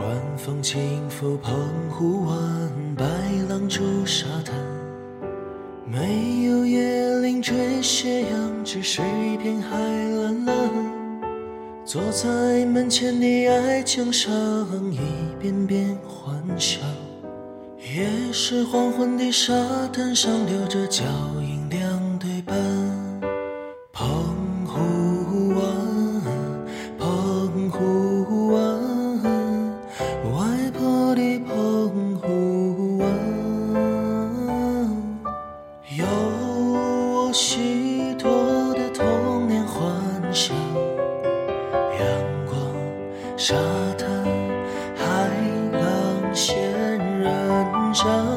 晚风轻拂澎湖湾，白浪逐沙滩。没有椰林缀斜阳，只是一片海蓝蓝。坐在门前的矮墙上，一遍遍幻想。也是黄昏的沙滩上，留着脚印许多的童年幻想，阳光、沙滩、海浪、仙人掌。